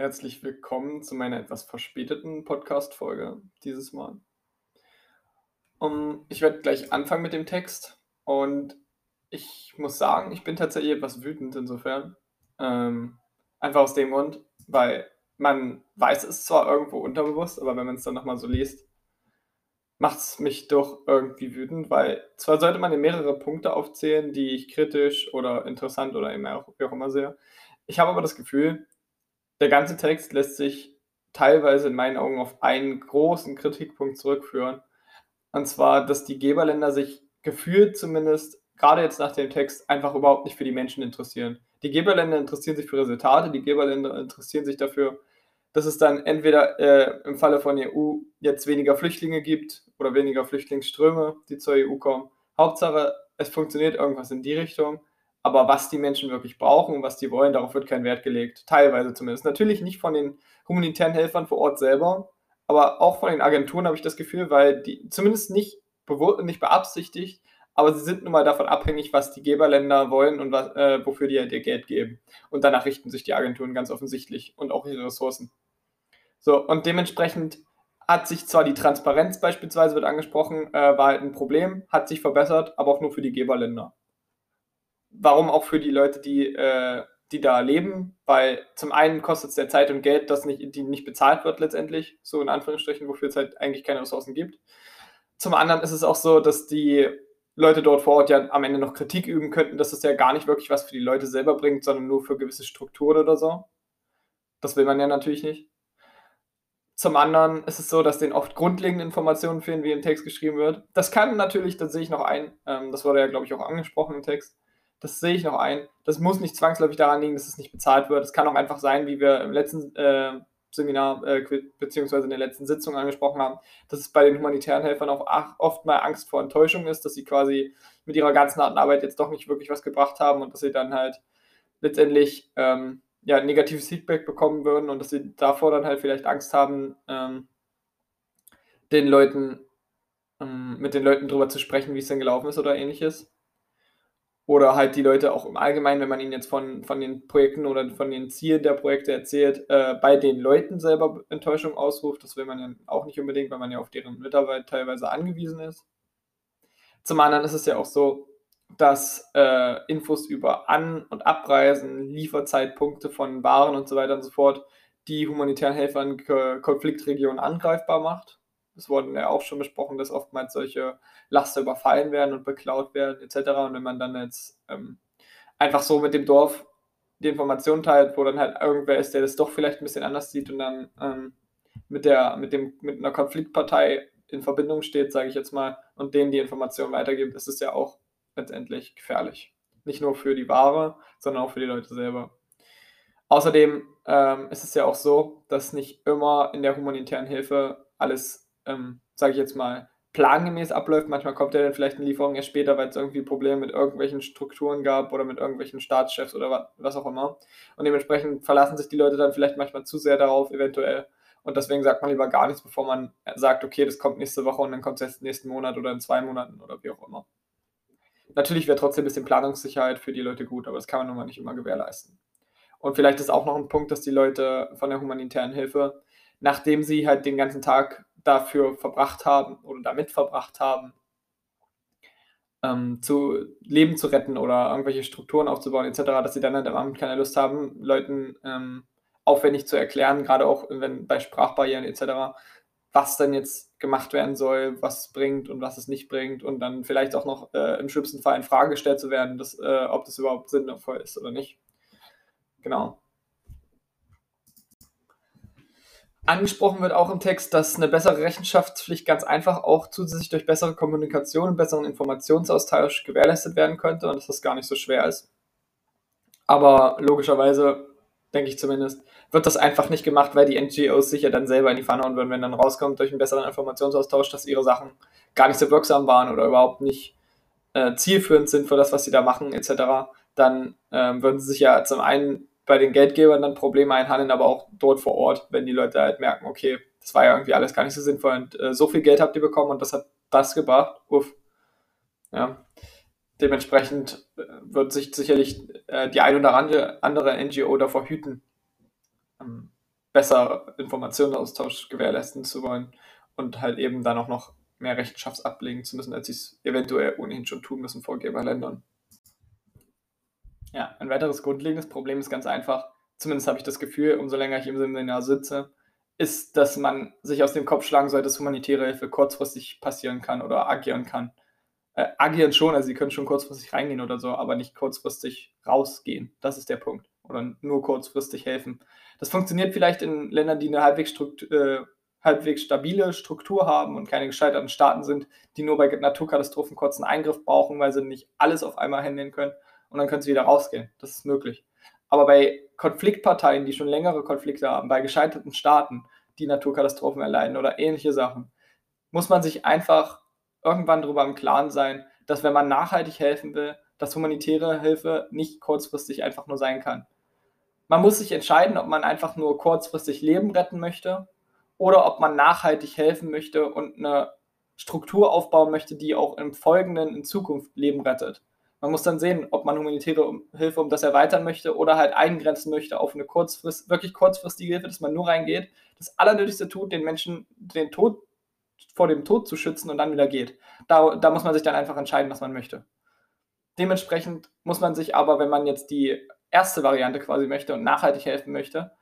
Herzlich willkommen zu meiner etwas verspäteten Podcast-Folge dieses Mal. Um, ich werde gleich anfangen mit dem Text und ich muss sagen, ich bin tatsächlich etwas wütend insofern. Ähm, einfach aus dem Grund, weil man weiß es zwar irgendwo unterbewusst, aber wenn man es dann nochmal so liest, macht es mich doch irgendwie wütend, weil zwar sollte man mehrere Punkte aufzählen, die ich kritisch oder interessant oder eben auch, wie auch immer sehe. Ich habe aber das Gefühl, der ganze Text lässt sich teilweise in meinen Augen auf einen großen Kritikpunkt zurückführen. Und zwar, dass die Geberländer sich gefühlt zumindest, gerade jetzt nach dem Text, einfach überhaupt nicht für die Menschen interessieren. Die Geberländer interessieren sich für Resultate, die Geberländer interessieren sich dafür, dass es dann entweder äh, im Falle von EU jetzt weniger Flüchtlinge gibt oder weniger Flüchtlingsströme, die zur EU kommen. Hauptsache, es funktioniert irgendwas in die Richtung. Aber was die Menschen wirklich brauchen und was die wollen, darauf wird kein Wert gelegt. Teilweise zumindest. Natürlich nicht von den humanitären Helfern vor Ort selber, aber auch von den Agenturen habe ich das Gefühl, weil die zumindest nicht, nicht beabsichtigt, aber sie sind nun mal davon abhängig, was die Geberländer wollen und was, äh, wofür die halt ihr Geld geben. Und danach richten sich die Agenturen ganz offensichtlich und auch ihre Ressourcen. So, und dementsprechend hat sich zwar die Transparenz beispielsweise, wird angesprochen, äh, war halt ein Problem, hat sich verbessert, aber auch nur für die Geberländer warum auch für die Leute, die, äh, die da leben, weil zum einen kostet es der Zeit und Geld, das nicht, die nicht bezahlt wird letztendlich, so in Anführungsstrichen, wofür es halt eigentlich keine Ressourcen gibt. Zum anderen ist es auch so, dass die Leute dort vor Ort ja am Ende noch Kritik üben könnten, dass es ja gar nicht wirklich was für die Leute selber bringt, sondern nur für gewisse Strukturen oder so. Das will man ja natürlich nicht. Zum anderen ist es so, dass denen oft grundlegende Informationen fehlen, wie im Text geschrieben wird. Das kann natürlich, das sehe ich noch ein, ähm, das wurde ja, glaube ich, auch angesprochen im Text, das sehe ich noch ein. Das muss nicht zwangsläufig daran liegen, dass es nicht bezahlt wird. Es kann auch einfach sein, wie wir im letzten äh, Seminar äh, beziehungsweise in der letzten Sitzung angesprochen haben, dass es bei den humanitären Helfern auch oft mal Angst vor Enttäuschung ist, dass sie quasi mit ihrer ganzen harten Arbeit jetzt doch nicht wirklich was gebracht haben und dass sie dann halt letztendlich ähm, ja, negatives Feedback bekommen würden und dass sie davor dann halt vielleicht Angst haben, ähm, den Leuten, ähm, mit den Leuten drüber zu sprechen, wie es denn gelaufen ist oder ähnliches. Oder halt die Leute auch im Allgemeinen, wenn man ihnen jetzt von, von den Projekten oder von den Zielen der Projekte erzählt, äh, bei den Leuten selber Enttäuschung ausruft. Das will man ja auch nicht unbedingt, weil man ja auf deren Mitarbeit teilweise angewiesen ist. Zum anderen ist es ja auch so, dass äh, Infos über An- und Abreisen, Lieferzeitpunkte von Waren und so weiter und so fort die humanitären Helfer in Konfliktregionen angreifbar macht. Es wurden ja auch schon besprochen, dass oftmals solche Laster überfallen werden und beklaut werden, etc. Und wenn man dann jetzt ähm, einfach so mit dem Dorf die Information teilt, wo dann halt irgendwer ist, der das doch vielleicht ein bisschen anders sieht und dann ähm, mit der, mit dem, mit einer Konfliktpartei in Verbindung steht, sage ich jetzt mal, und denen die Information weitergibt, ist es ja auch letztendlich gefährlich. Nicht nur für die Ware, sondern auch für die Leute selber. Außerdem ähm, ist es ja auch so, dass nicht immer in der humanitären Hilfe alles ähm, sage ich jetzt mal, plangemäß abläuft. Manchmal kommt ja dann vielleicht eine Lieferung erst später, weil es irgendwie Probleme mit irgendwelchen Strukturen gab oder mit irgendwelchen Staatschefs oder was auch immer. Und dementsprechend verlassen sich die Leute dann vielleicht manchmal zu sehr darauf, eventuell. Und deswegen sagt man lieber gar nichts, bevor man sagt, okay, das kommt nächste Woche und dann kommt es erst nächsten Monat oder in zwei Monaten oder wie auch immer. Natürlich wäre trotzdem ein bisschen Planungssicherheit für die Leute gut, aber das kann man nun mal nicht immer gewährleisten. Und vielleicht ist auch noch ein Punkt, dass die Leute von der humanitären Hilfe, nachdem sie halt den ganzen Tag dafür verbracht haben oder damit verbracht haben, ähm, zu Leben zu retten oder irgendwelche Strukturen aufzubauen etc., dass sie dann halt am Abend keine Lust haben, Leuten ähm, aufwendig zu erklären, gerade auch wenn bei Sprachbarrieren etc., was dann jetzt gemacht werden soll, was es bringt und was es nicht bringt und dann vielleicht auch noch äh, im schlimmsten Fall in Frage gestellt zu werden, dass, äh, ob das überhaupt sinnvoll ist oder nicht. Genau. Angesprochen wird auch im Text, dass eine bessere Rechenschaftspflicht ganz einfach auch zusätzlich durch bessere Kommunikation und besseren Informationsaustausch gewährleistet werden könnte und dass das gar nicht so schwer ist. Aber logischerweise, denke ich zumindest, wird das einfach nicht gemacht, weil die NGOs sich ja dann selber in die Pfanne hauen würden, wenn dann rauskommt durch einen besseren Informationsaustausch, dass ihre Sachen gar nicht so wirksam waren oder überhaupt nicht äh, zielführend sind für das, was sie da machen, etc., dann äh, würden sie sich ja zum einen bei den Geldgebern dann Probleme einhandeln, aber auch dort vor Ort, wenn die Leute halt merken, okay, das war ja irgendwie alles gar nicht so sinnvoll und äh, so viel Geld habt ihr bekommen und das hat das gebracht. Uff. Ja. Dementsprechend äh, wird sich sicherlich äh, die ein oder andere, NGO davor hüten, ähm, besser Informationsaustausch gewährleisten zu wollen und halt eben dann auch noch mehr Rechenschaft ablegen zu müssen, als sie es eventuell ohnehin schon tun müssen vor Geberländern. Ja, ein weiteres grundlegendes Problem ist ganz einfach, zumindest habe ich das Gefühl, umso länger ich im Seminar sitze, ist, dass man sich aus dem Kopf schlagen soll, dass humanitäre Hilfe kurzfristig passieren kann oder agieren kann. Äh, agieren schon, also sie können schon kurzfristig reingehen oder so, aber nicht kurzfristig rausgehen. Das ist der Punkt. Oder nur kurzfristig helfen. Das funktioniert vielleicht in Ländern, die eine halbwegs, äh, halbwegs stabile Struktur haben und keine gescheiterten Staaten sind, die nur bei Naturkatastrophen kurzen Eingriff brauchen, weil sie nicht alles auf einmal handeln können und dann können sie wieder rausgehen. Das ist möglich. Aber bei Konfliktparteien, die schon längere Konflikte haben, bei gescheiterten Staaten, die Naturkatastrophen erleiden oder ähnliche Sachen, muss man sich einfach irgendwann darüber im Klaren sein, dass wenn man nachhaltig helfen will, dass humanitäre Hilfe nicht kurzfristig einfach nur sein kann. Man muss sich entscheiden, ob man einfach nur kurzfristig Leben retten möchte oder ob man nachhaltig helfen möchte und eine Struktur aufbauen möchte, die auch im Folgenden in Zukunft Leben rettet. Man muss dann sehen, ob man humanitäre Hilfe um das erweitern möchte oder halt eingrenzen möchte auf eine kurzfrist, wirklich kurzfristige Hilfe, dass man nur reingeht, das Allernötigste tut, den Menschen den Tod vor dem Tod zu schützen und dann wieder geht. Da, da muss man sich dann einfach entscheiden, was man möchte. Dementsprechend muss man sich aber, wenn man jetzt die erste Variante quasi möchte und nachhaltig helfen möchte,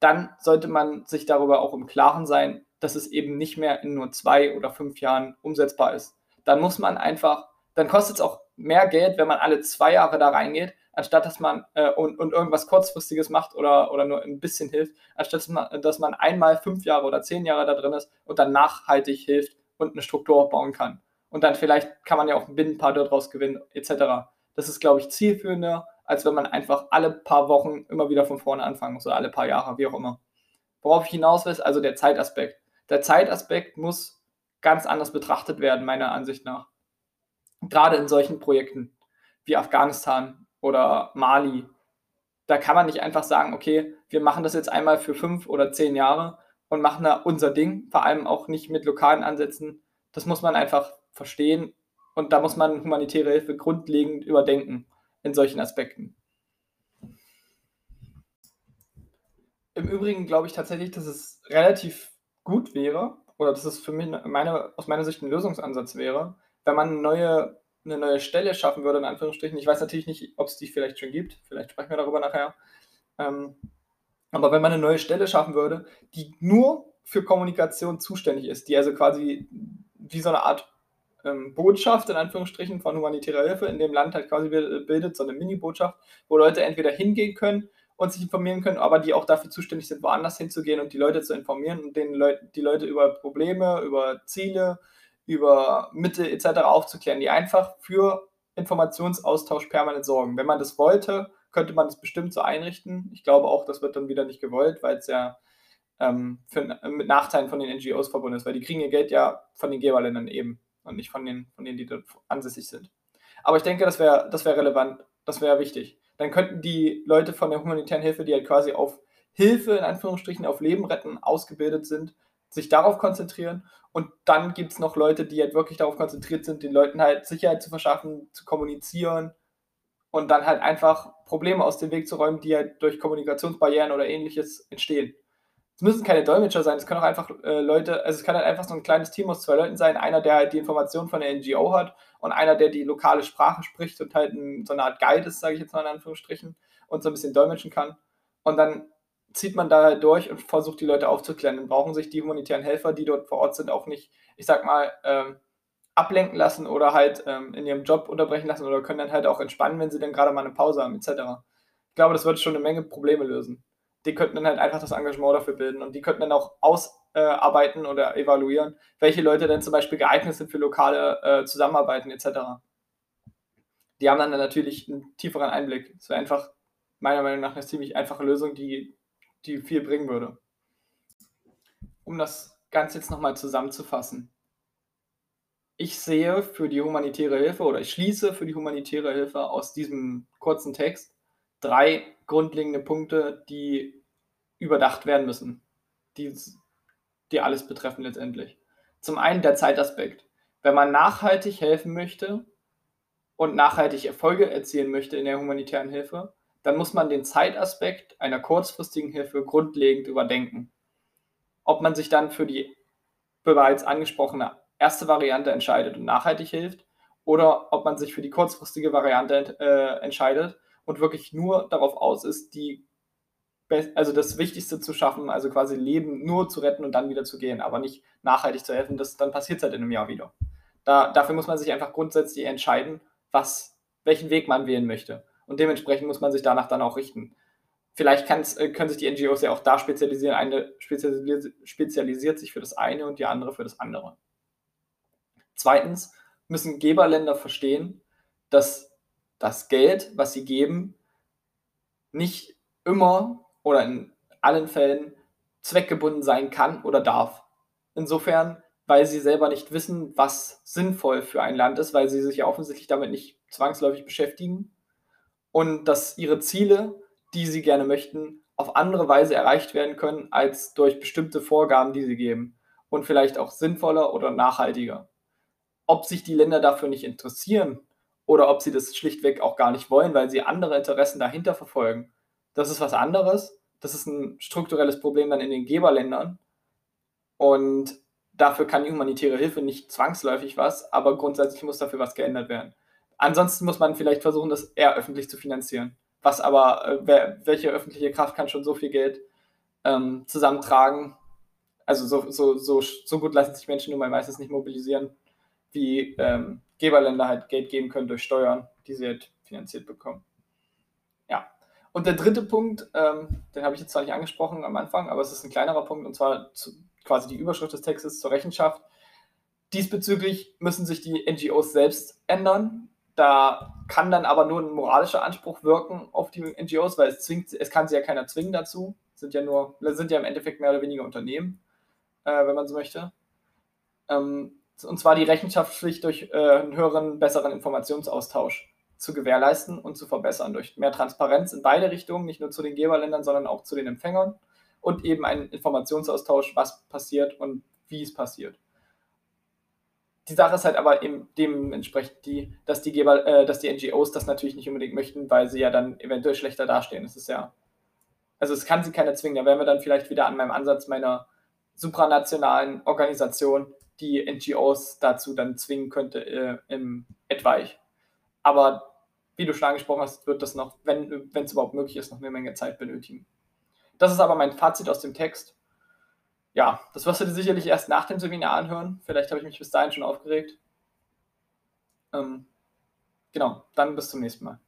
dann sollte man sich darüber auch im Klaren sein, dass es eben nicht mehr in nur zwei oder fünf Jahren umsetzbar ist. Dann muss man einfach, dann kostet es auch mehr Geld, wenn man alle zwei Jahre da reingeht, anstatt dass man äh, und, und irgendwas kurzfristiges macht oder, oder nur ein bisschen hilft, anstatt dass man, dass man einmal fünf Jahre oder zehn Jahre da drin ist und dann nachhaltig hilft und eine Struktur aufbauen kann. Und dann vielleicht kann man ja auch ein Binnenpaar daraus gewinnen, etc. Das ist, glaube ich, zielführender, als wenn man einfach alle paar Wochen immer wieder von vorne anfangen muss oder alle paar Jahre, wie auch immer. Worauf ich hinaus will, ist also der Zeitaspekt. Der Zeitaspekt muss ganz anders betrachtet werden, meiner Ansicht nach gerade in solchen Projekten wie Afghanistan oder Mali, da kann man nicht einfach sagen, okay, wir machen das jetzt einmal für fünf oder zehn Jahre und machen da unser Ding, vor allem auch nicht mit lokalen Ansätzen. Das muss man einfach verstehen und da muss man humanitäre Hilfe grundlegend überdenken in solchen Aspekten. Im Übrigen glaube ich tatsächlich, dass es relativ gut wäre, oder dass es für mich meine, aus meiner Sicht ein Lösungsansatz wäre, wenn man eine neue, eine neue Stelle schaffen würde, in Anführungsstrichen. Ich weiß natürlich nicht, ob es die vielleicht schon gibt. Vielleicht sprechen wir darüber nachher. Ähm, aber wenn man eine neue Stelle schaffen würde, die nur für Kommunikation zuständig ist, die also quasi wie so eine Art ähm, Botschaft in Anführungsstrichen von humanitärer Hilfe in dem Land halt quasi bildet, so eine Mini-Botschaft, wo Leute entweder hingehen können und sich informieren können, aber die auch dafür zuständig sind, woanders hinzugehen und die Leute zu informieren und den Leut die Leute über Probleme, über Ziele, über Mittel etc. aufzuklären, die einfach für Informationsaustausch permanent sorgen. Wenn man das wollte, könnte man das bestimmt so einrichten. Ich glaube auch, das wird dann wieder nicht gewollt, weil es ja ähm, für, mit Nachteilen von den NGOs verbunden ist, weil die kriegen ihr Geld ja von den Geberländern eben und nicht von, den, von denen, die dort ansässig sind. Aber ich denke, das wäre das wär relevant, das wäre wichtig. Dann könnten die Leute von der humanitären Hilfe, die halt quasi auf Hilfe, in Anführungsstrichen, auf Leben retten ausgebildet sind, sich darauf konzentrieren. Und dann gibt es noch Leute, die halt wirklich darauf konzentriert sind, den Leuten halt Sicherheit zu verschaffen, zu kommunizieren und dann halt einfach Probleme aus dem Weg zu räumen, die halt durch Kommunikationsbarrieren oder ähnliches entstehen. Es müssen keine Dolmetscher sein, es können auch einfach äh, Leute, also es kann halt einfach so ein kleines Team aus zwei Leuten sein, einer, der halt die Informationen von der NGO hat und einer, der die lokale Sprache spricht und halt ein, so eine Art Guide ist, sage ich jetzt mal in Anführungsstrichen, und so ein bisschen dolmetschen kann. Und dann zieht man da halt durch und versucht die Leute aufzuklären. Dann brauchen sich die humanitären Helfer, die dort vor Ort sind, auch nicht, ich sag mal, ähm, ablenken lassen oder halt ähm, in ihrem Job unterbrechen lassen oder können dann halt auch entspannen, wenn sie dann gerade mal eine Pause haben, etc. Ich glaube, das würde schon eine Menge Probleme lösen. Die könnten dann halt einfach das Engagement dafür bilden und die könnten dann auch ausarbeiten äh, oder evaluieren, welche Leute denn zum Beispiel geeignet sind für lokale äh, Zusammenarbeiten etc. Die haben dann natürlich einen tieferen Einblick. Das wäre einfach meiner Meinung nach eine ziemlich einfache Lösung, die die viel bringen würde. Um das Ganze jetzt nochmal zusammenzufassen. Ich sehe für die humanitäre Hilfe oder ich schließe für die humanitäre Hilfe aus diesem kurzen Text drei grundlegende Punkte, die überdacht werden müssen, die, die alles betreffen letztendlich. Zum einen der Zeitaspekt. Wenn man nachhaltig helfen möchte und nachhaltig Erfolge erzielen möchte in der humanitären Hilfe, dann muss man den Zeitaspekt einer kurzfristigen Hilfe grundlegend überdenken. Ob man sich dann für die bereits angesprochene erste Variante entscheidet und nachhaltig hilft oder ob man sich für die kurzfristige Variante äh, entscheidet und wirklich nur darauf aus ist, die also das Wichtigste zu schaffen, also quasi Leben nur zu retten und dann wieder zu gehen, aber nicht nachhaltig zu helfen, das, dann passiert es halt in einem Jahr wieder. Da, dafür muss man sich einfach grundsätzlich entscheiden, was, welchen Weg man wählen möchte. Und dementsprechend muss man sich danach dann auch richten. Vielleicht äh, können sich die NGOs ja auch da spezialisieren. Eine spezialisiert, spezialisiert sich für das eine und die andere für das andere. Zweitens müssen Geberländer verstehen, dass das Geld, was sie geben, nicht immer oder in allen Fällen zweckgebunden sein kann oder darf. Insofern, weil sie selber nicht wissen, was sinnvoll für ein Land ist, weil sie sich ja offensichtlich damit nicht zwangsläufig beschäftigen und dass ihre Ziele, die sie gerne möchten, auf andere Weise erreicht werden können als durch bestimmte Vorgaben, die sie geben und vielleicht auch sinnvoller oder nachhaltiger. Ob sich die Länder dafür nicht interessieren oder ob sie das schlichtweg auch gar nicht wollen, weil sie andere Interessen dahinter verfolgen, das ist was anderes. Das ist ein strukturelles Problem dann in den Geberländern. Und dafür kann die humanitäre Hilfe nicht zwangsläufig was, aber grundsätzlich muss dafür was geändert werden. Ansonsten muss man vielleicht versuchen, das eher öffentlich zu finanzieren. Was aber, äh, wer, welche öffentliche Kraft kann schon so viel Geld ähm, zusammentragen? Also so, so, so, so gut lassen sich Menschen nun mal meistens nicht mobilisieren, wie ähm, Geberländer halt Geld geben können durch Steuern, die sie halt finanziert bekommen. Und der dritte Punkt, ähm, den habe ich jetzt zwar nicht angesprochen am Anfang, aber es ist ein kleinerer Punkt, und zwar zu, quasi die Überschrift des Textes zur Rechenschaft. Diesbezüglich müssen sich die NGOs selbst ändern. Da kann dann aber nur ein moralischer Anspruch wirken auf die NGOs, weil es zwingt, es kann sie ja keiner zwingen dazu. Sind ja nur, sind ja im Endeffekt mehr oder weniger Unternehmen, äh, wenn man so möchte. Ähm, und zwar die Rechenschaftspflicht durch äh, einen höheren, besseren Informationsaustausch zu gewährleisten und zu verbessern durch mehr Transparenz in beide Richtungen, nicht nur zu den Geberländern, sondern auch zu den Empfängern und eben einen Informationsaustausch, was passiert und wie es passiert. Die Sache ist halt aber eben dementsprechend die, dass die Geber, äh, dass die NGOs das natürlich nicht unbedingt möchten, weil sie ja dann eventuell schlechter dastehen. Das ist ja, also es kann sie keiner zwingen. Da wären wir dann vielleicht wieder an meinem Ansatz meiner supranationalen Organisation, die NGOs dazu dann zwingen könnte äh, im etwaig. Aber wie du schon angesprochen hast, wird das noch, wenn es überhaupt möglich ist, noch eine Menge Zeit benötigen. Das ist aber mein Fazit aus dem Text. Ja, das wirst du dir sicherlich erst nach dem Seminar anhören. Vielleicht habe ich mich bis dahin schon aufgeregt. Ähm, genau, dann bis zum nächsten Mal.